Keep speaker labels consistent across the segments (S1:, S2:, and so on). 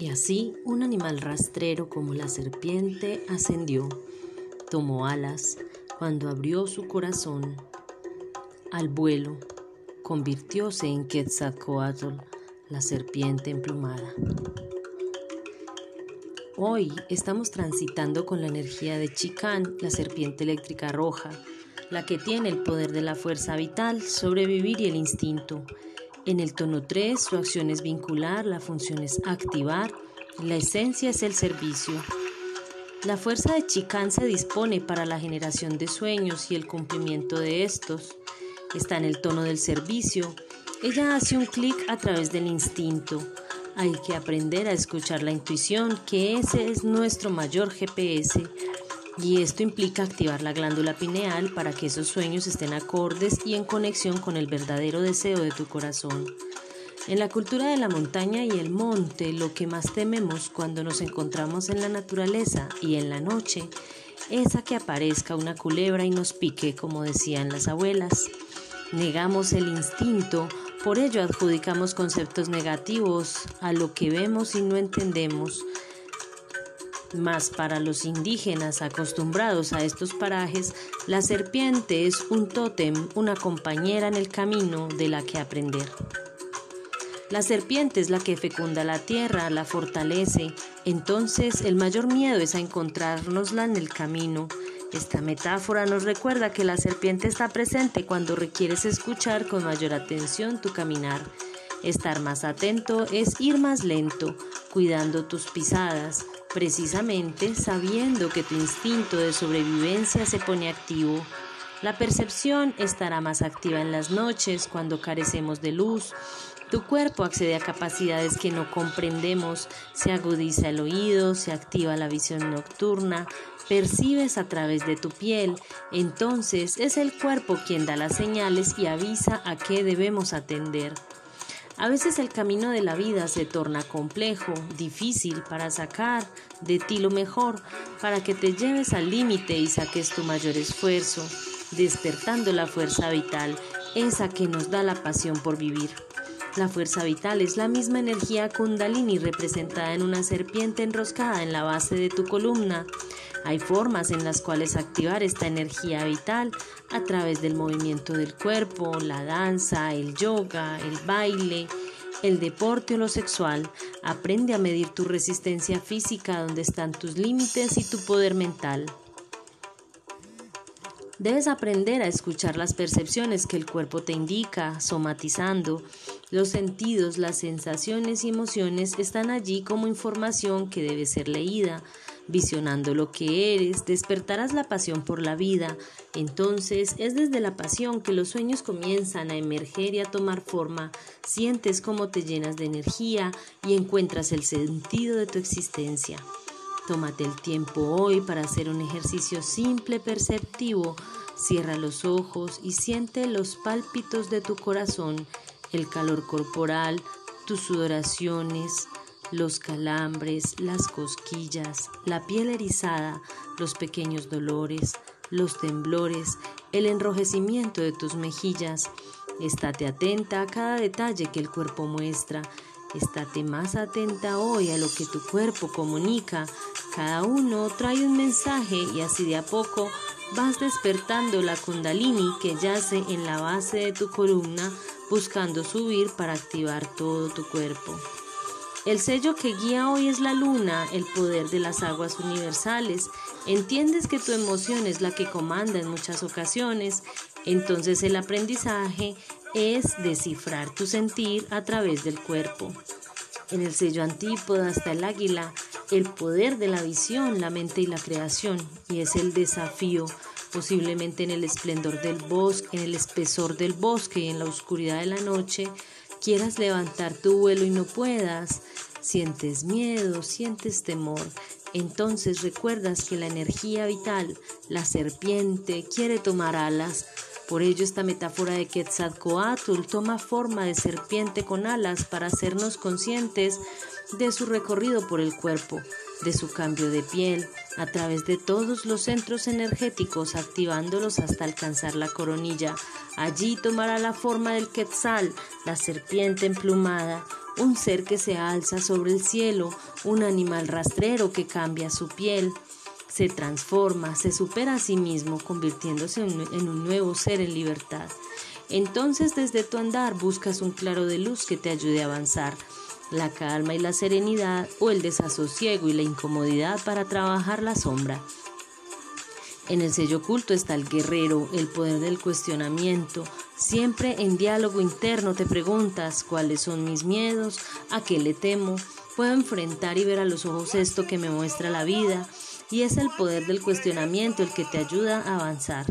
S1: Y así un animal rastrero como la serpiente ascendió, tomó alas, cuando abrió su corazón al vuelo, convirtióse en Quetzalcoatl, la serpiente emplumada. Hoy estamos transitando con la energía de Chicán, la serpiente eléctrica roja, la que tiene el poder de la fuerza vital, sobrevivir y el instinto. En el tono 3 su acción es vincular, la función es activar, la esencia es el servicio. La fuerza de Chicán se dispone para la generación de sueños y el cumplimiento de estos. Está en el tono del servicio. Ella hace un clic a través del instinto. Hay que aprender a escuchar la intuición, que ese es nuestro mayor GPS y esto implica activar la glándula pineal para que esos sueños estén acordes y en conexión con el verdadero deseo de tu corazón. En la cultura de la montaña y el monte, lo que más tememos cuando nos encontramos en la naturaleza y en la noche es a que aparezca una culebra y nos pique, como decían las abuelas. Negamos el instinto, por ello adjudicamos conceptos negativos a lo que vemos y no entendemos mas para los indígenas acostumbrados a estos parajes, la serpiente es un tótem, una compañera en el camino de la que aprender. La serpiente es la que fecunda la tierra, la fortalece, entonces el mayor miedo es a encontrárnosla en el camino. Esta metáfora nos recuerda que la serpiente está presente cuando requieres escuchar con mayor atención tu caminar. Estar más atento es ir más lento, cuidando tus pisadas, precisamente sabiendo que tu instinto de sobrevivencia se pone activo. La percepción estará más activa en las noches cuando carecemos de luz. Tu cuerpo accede a capacidades que no comprendemos, se agudiza el oído, se activa la visión nocturna, percibes a través de tu piel, entonces es el cuerpo quien da las señales y avisa a qué debemos atender. A veces el camino de la vida se torna complejo, difícil para sacar de ti lo mejor, para que te lleves al límite y saques tu mayor esfuerzo, despertando la fuerza vital, esa que nos da la pasión por vivir. La fuerza vital es la misma energía kundalini representada en una serpiente enroscada en la base de tu columna. Hay formas en las cuales activar esta energía vital a través del movimiento del cuerpo, la danza, el yoga, el baile, el deporte o lo sexual. Aprende a medir tu resistencia física, donde están tus límites y tu poder mental. Debes aprender a escuchar las percepciones que el cuerpo te indica, somatizando. Los sentidos, las sensaciones y emociones están allí como información que debe ser leída, visionando lo que eres, despertarás la pasión por la vida. Entonces es desde la pasión que los sueños comienzan a emerger y a tomar forma. Sientes cómo te llenas de energía y encuentras el sentido de tu existencia. Tómate el tiempo hoy para hacer un ejercicio simple, perceptivo. Cierra los ojos y siente los pálpitos de tu corazón, el calor corporal, tus sudoraciones, los calambres, las cosquillas, la piel erizada, los pequeños dolores, los temblores, el enrojecimiento de tus mejillas. Estate atenta a cada detalle que el cuerpo muestra. Estate más atenta hoy a lo que tu cuerpo comunica. Cada uno trae un mensaje y así de a poco vas despertando la kundalini que yace en la base de tu columna buscando subir para activar todo tu cuerpo. El sello que guía hoy es la luna, el poder de las aguas universales. Entiendes que tu emoción es la que comanda en muchas ocasiones, entonces el aprendizaje es descifrar tu sentir a través del cuerpo. En el sello antípoda está el águila, el poder de la visión, la mente y la creación, y es el desafío, posiblemente en el esplendor del bosque, en el espesor del bosque y en la oscuridad de la noche, quieras levantar tu vuelo y no puedas, sientes miedo, sientes temor, entonces recuerdas que la energía vital, la serpiente, quiere tomar alas. Por ello esta metáfora de Quetzalcoatl toma forma de serpiente con alas para hacernos conscientes de su recorrido por el cuerpo, de su cambio de piel, a través de todos los centros energéticos, activándolos hasta alcanzar la coronilla. Allí tomará la forma del quetzal, la serpiente emplumada, un ser que se alza sobre el cielo, un animal rastrero que cambia su piel, se transforma, se supera a sí mismo, convirtiéndose en un nuevo ser en libertad. Entonces desde tu andar buscas un claro de luz que te ayude a avanzar, la calma y la serenidad o el desasosiego y la incomodidad para trabajar la sombra. En el sello oculto está el guerrero, el poder del cuestionamiento. Siempre en diálogo interno te preguntas cuáles son mis miedos, a qué le temo, puedo enfrentar y ver a los ojos esto que me muestra la vida, y es el poder del cuestionamiento el que te ayuda a avanzar.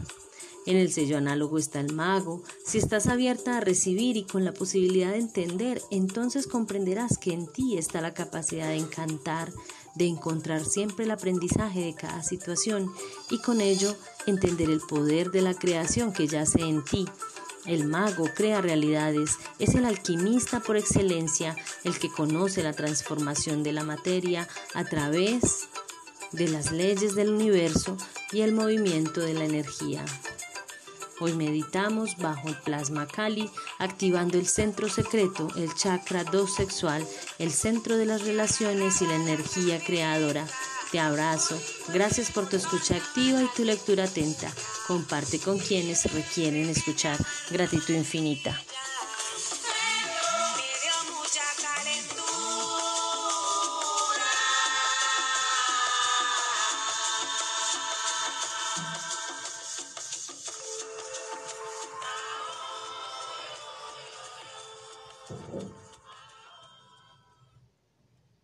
S1: En el sello análogo está el mago. Si estás abierta a recibir y con la posibilidad de entender, entonces comprenderás que en ti está la capacidad de encantar, de encontrar siempre el aprendizaje de cada situación y con ello entender el poder de la creación que yace en ti. El mago crea realidades, es el alquimista por excelencia, el que conoce la transformación de la materia a través de las leyes del universo y el movimiento de la energía. Hoy meditamos bajo el plasma Kali, activando el centro secreto, el chakra 2 sexual, el centro de las relaciones y la energía creadora. Te abrazo. Gracias por tu escucha activa y tu lectura atenta. Comparte con quienes requieren escuchar. Gratitud infinita.